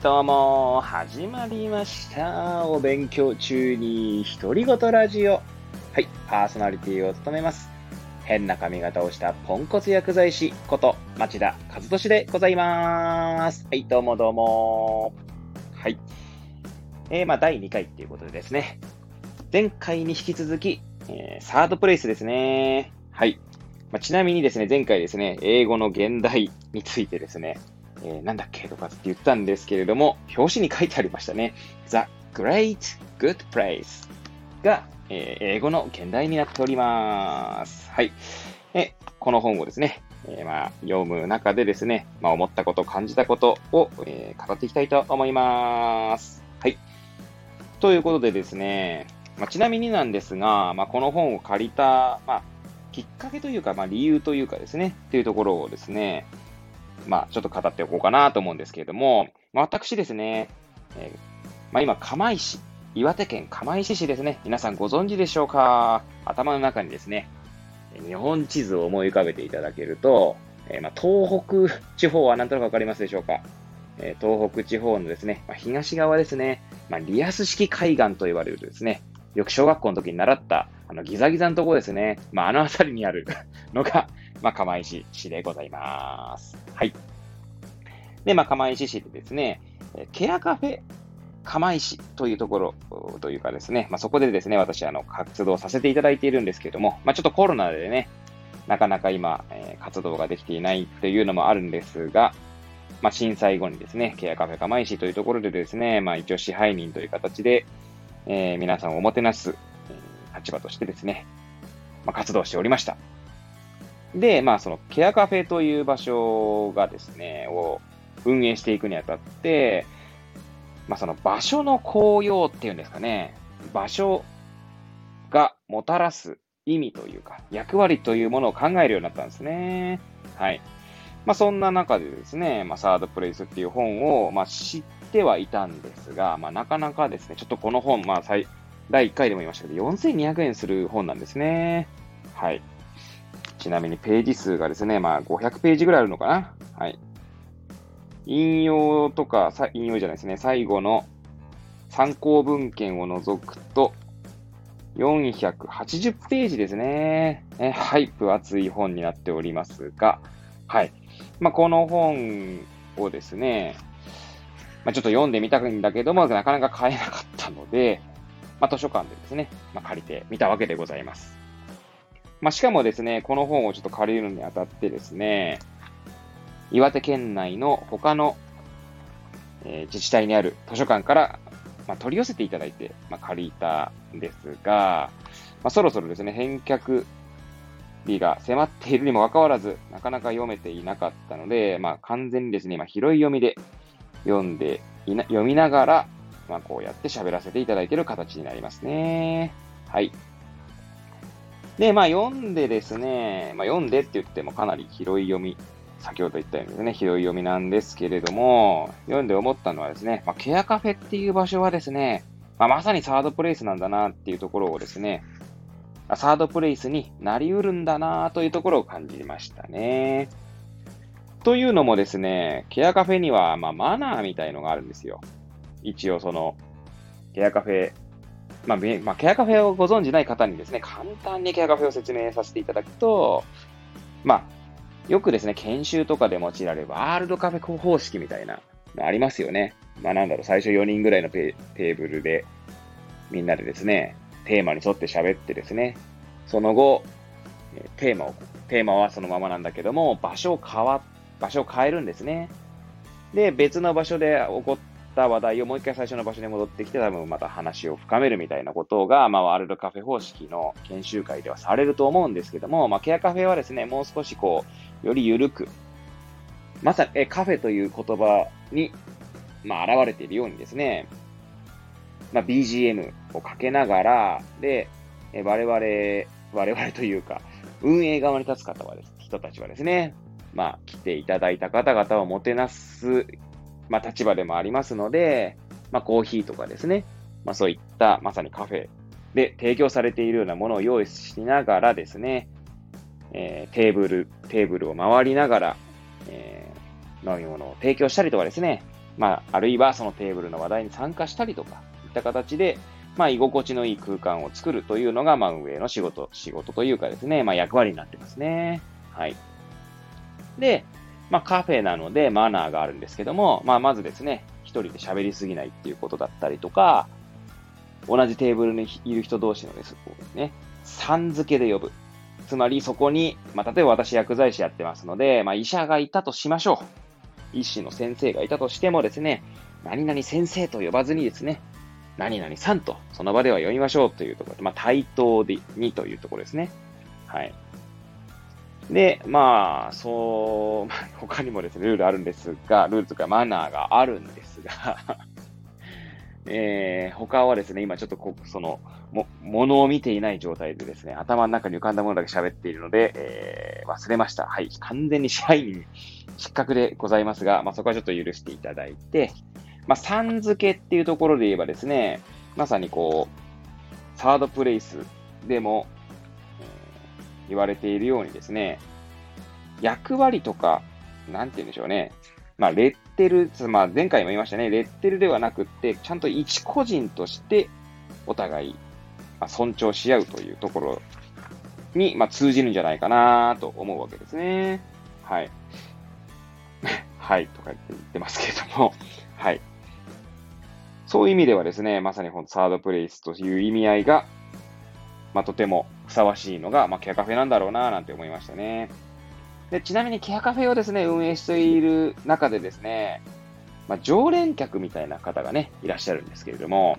どうも、始まりました。お勉強中に独り言ラジオ。はい、パーソナリティを務めます。変な髪型をしたポンコツ薬剤師こと町田和俊でございます。はい、どうもどうも。はい。えー、まあ、第2回っていうことでですね。前回に引き続き、えー、サードプレイスですね。はい。まあ、ちなみにですね、前回ですね、英語の現代についてですね、えー、なんだっけとかって言ったんですけれども、表紙に書いてありましたね。The Great Good Place が、えー、英語の現代になっております。はい。えこの本をですね、えー、まあ、読む中でですね、まあ、思ったこと、感じたことを、えー、語っていきたいと思います。はい。ということでですね、まあ、ちなみになんですが、まあ、この本を借りた、まあ、きっかけというか、まあ、理由というかですね、っていうところをですね、まあ、ちょっと語っておこうかなと思うんですけれども、まあ、私ですね、えー、まあ、今、釜石、岩手県釜石市ですね、皆さんご存知でしょうか？頭の中にですね、日本地図を思い浮かべていただけると、えー、まあ、東北地方は何となくわかりますでしょうか？え、東北地方のですね、まあ、東側ですね、まあ、リアス式海岸と言われるとですね、よく小学校の時に習った、あの、ギザギザのところですね。まあ、あの辺りにあるのが、まあ、釜石市でございます。はい。で、まあ、釜石市でですね、ケアカフェ釜石というところというかですね、まあ、そこでですね、私、あの、活動させていただいているんですけども、まあ、ちょっとコロナでね、なかなか今、えー、活動ができていないというのもあるんですが、まあ、震災後にですね、ケアカフェ釜石というところでですね、まあ、一応支配人という形で、えー、皆さんをおもてなす、えー、立場としてですね、まあ、活動しておりました。で、まあ、そのケアカフェという場所がですね、を運営していくにあたって、まあ、その場所の効用っていうんですかね、場所がもたらす意味というか、役割というものを考えるようになったんですね。はい。まあ、そんな中でですね、まあ、サードプレイスっていう本を、まあ、知ってはいたんですが、まあ、なかなかですね、ちょっとこの本、まあ、第1回でも言いましたけど、4200円する本なんですね。はい。ちなみにページ数がですね、まあ、500ページぐらいあるのかな。はい。引用とか、引用じゃないですね、最後の参考文献を除くと、480ページですね。えはい、分厚い本になっておりますが、はい。まあ、この本をですね、まあ、ちょっと読んでみたいんだけども、なかなか買えなかったので、まあ、図書館でですね、まあ、借りてみたわけでございます。まあ、しかもですね、この本をちょっと借りるにあたってですね、岩手県内の他の、えー、自治体にある図書館から、まあ、取り寄せていただいて、まあ、借りたんですが、まあ、そろそろですね、返却日が迫っているにもかかわらず、なかなか読めていなかったので、まあ、完全にですね、今、拾い読みで読んで、読みながら、まあ、こうやって喋らせていただいている形になりますね。はい。で、まあ、読んでですね、まあ、読んでって言ってもかなり拾い読み、先ほど言ったようにですね、拾い読みなんですけれども、読んで思ったのはですね、まあ、ケアカフェっていう場所はですね、まあ、まさにサードプレイスなんだなっていうところをですね、サードプレイスになりうるんだなというところを感じましたね。というのもですね、ケアカフェには、ま、マナーみたいのがあるんですよ。一応その、ケアカフェ、まあ、まあ、ケアカフェをご存じない方にですね、簡単にケアカフェを説明させていただくと、まあ、よくですね、研修とかで用いられるワールドカフェ方式みたいなのありますよね。まあなんだろう、最初4人ぐらいのテーブルで、みんなでですね、テーマに沿って喋ってですね、その後、テーマを、テーマはそのままなんだけども、場所を変わ、場所を変えるんですね。で、別の場所で起こった話題をもう一回最初の場所に戻ってきて、多分また話を深めるみたいなことが、まあ、ワールドカフェ方式の研修会ではされると思うんですけども、まあ、ケアカフェはですね、もう少しこう、より緩く、まさに、え、カフェという言葉に、まあ、現れているようにですね、まあ、BGM をかけながら、で、え我々、我々というか、運営側に立つ方はです、人たちはですね、まあ、来ていただいた方々をもてなす、まあ、立場でもありますので、まあ、コーヒーとかですね、まあ、そういった、まさにカフェで提供されているようなものを用意しながらですね、えー、テーブル、テーブルを回りながら、えー、飲み物を提供したりとかですね、まあ、あるいはそのテーブルの話題に参加したりとか、いった形で、まあ、居心地のいい空間を作るというのが、まあ、運営の仕事、仕事というかですね、まあ、役割になってますね。はい。で、まあ、カフェなのでマナーがあるんですけども、まあ、まずですね、一人で喋りすぎないっていうことだったりとか、同じテーブルにいる人同士のですね、さん付けで呼ぶ。つまりそこに、まあ、例えば私薬剤師やってますので、まあ、医者がいたとしましょう。医師の先生がいたとしてもですね、何々先生と呼ばずにですね、何々さんとその場では呼びましょうというところで、まあ、対等でにというところですね。はい。で、まあ、そう、他にもですね、ルールあるんですが、ルールとかマナーがあるんですが えー、他はですね、今ちょっとこその、も、ものを見ていない状態でですね、頭の中に浮かんだものだけ喋っているので、えー、忘れました。はい。完全に支配人失格でございますが、まあ、そこはちょっと許していただいて、まあ、さん付けっていうところで言えばですね、まさにこう、サードプレイスでも、言われているようにですね、役割とか、なんて言うんでしょうね、まあ、レッテル、まあ、前回も言いましたね、レッテルではなくって、ちゃんと一個人としてお互い、まあ、尊重し合うというところに、まあ、通じるんじゃないかなと思うわけですね。はい。はい、とか言ってますけれども、はい。そういう意味ではですね、まさにこのサードプレイスという意味合いが、まあ、とてもふさわしいのが、まあ、ケアカフェなんだろうな、なんて思いましたね。で、ちなみにケアカフェをですね、運営している中でですね、まあ、常連客みたいな方がね、いらっしゃるんですけれども、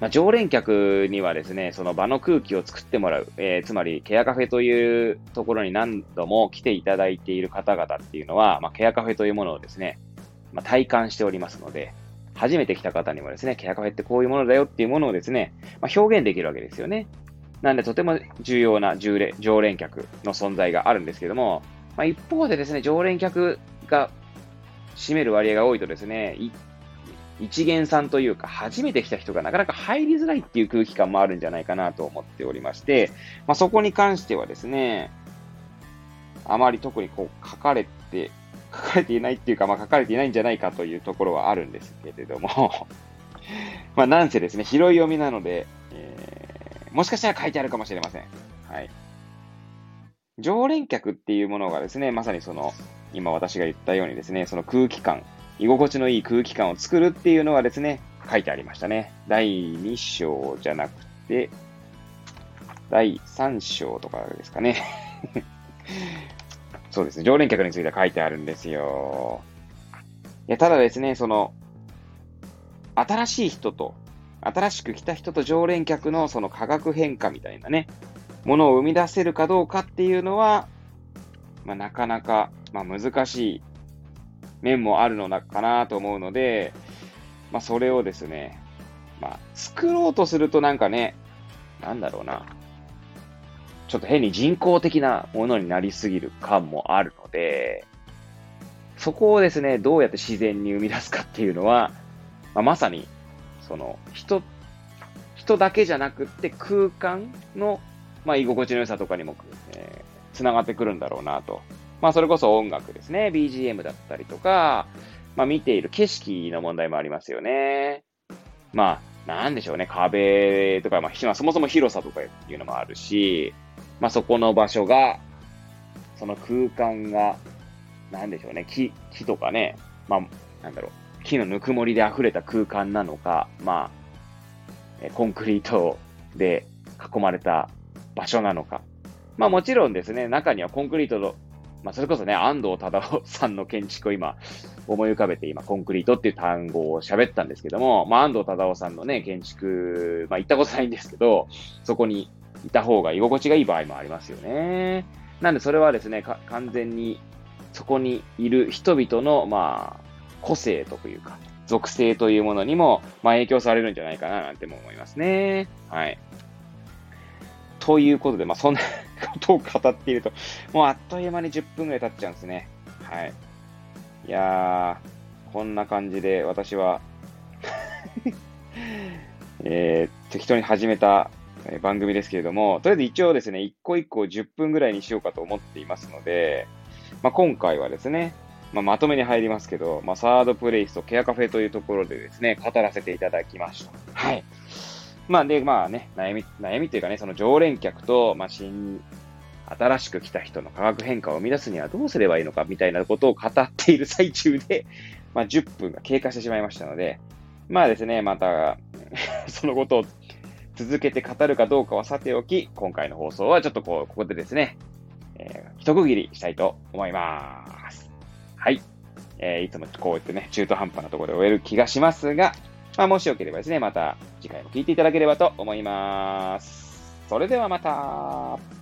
まあ、常連客にはですね、その場の空気を作ってもらう、えー、つまりケアカフェというところに何度も来ていただいている方々っていうのは、まあ、ケアカフェというものをですね、まあ、体感しておりますので、初めて来た方にもですね、ケアカフェってこういうものだよっていうものをですね、まあ、表現できるわけですよね。なんでとても重要な常連常連客の存在があるんですけども、まあ、一方でですね、常連客が占める割合が多いとですね、一元さんというか、初めて来た人がなかなか入りづらいっていう空気感もあるんじゃないかなと思っておりまして、まあ、そこに関してはですね、あまり特にこう書かれて、書かれていないっていうか、まあ、書かれていないんじゃないかというところはあるんですけれども まあ、なんせですね、拾い読みなので、えもしかしたら書いてあるかもしれません。はい。常連客っていうものがですね、まさにその、今私が言ったようにですね、その空気感、居心地のいい空気感を作るっていうのはですね、書いてありましたね。第2章じゃなくて、第3章とかですかね。そうですね、常連客については書いてあるんですよ。いや、ただですね、その、新しい人と新しく来た人と常連客のその化学変化みたいなね、ものを生み出せるかどうかっていうのは、まあ、なかなか、まあ、難しい面もあるのかなと思うので、まあ、それをですね、まあ、作ろうとするとなんかね、なんだろうな、ちょっと変に人工的なものになりすぎる感もあるので、そこをですね、どうやって自然に生み出すかっていうのは、まあ、まさにその、人、人だけじゃなくって空間の、まあ、居心地の良さとかにも、えー、繋がってくるんだろうなと。まあ、それこそ音楽ですね。BGM だったりとか、まあ、見ている景色の問題もありますよね。まあ、なんでしょうね。壁とか、まあ、そもそも広さとかいうのもあるし、まあ、そこの場所が、その空間が、なんでしょうね。木、木とかね。まあ、なんだろう。木のぬくもりで溢れた空間なのか、まあ、コンクリートで囲まれた場所なのか。まあもちろんですね、中にはコンクリートの、まあそれこそね、安藤忠夫さんの建築を今思い浮かべて今コンクリートっていう単語を喋ったんですけども、まあ安藤忠夫さんのね、建築、まあ行ったことないんですけど、そこにいた方が居心地がいい場合もありますよね。なんでそれはですね、完全にそこにいる人々の、まあ、個性というか、属性というものにも、まあ、影響されるんじゃないかななんても思いますね。はい。ということで、まあ、そんなこ とを語っていると、もうあっという間に10分ぐらい経っちゃうんですね。はい。いやー、こんな感じで私は えー、適当に始めた番組ですけれども、とりあえず一応ですね、一個一個10分ぐらいにしようかと思っていますので、まあ、今回はですね、まあ、まとめに入りますけど、まあ、サードプレイスとケアカフェというところでですね、語らせていただきました。はい。まあ、で、まあね、悩み、悩みというかね、その常連客と、まあ、新、新しく来た人の化学変化を生み出すにはどうすればいいのかみたいなことを語っている最中で、まあ、10分が経過してしまいましたので、まあですね、また、そのことを続けて語るかどうかはさておき、今回の放送はちょっとこう、ここでですね、えー、一区切りしたいと思います。はい。えー、いつもこうやってね、中途半端なところで終える気がしますが、まあ、もしよければですね、また次回も聞いていただければと思います。それではまた。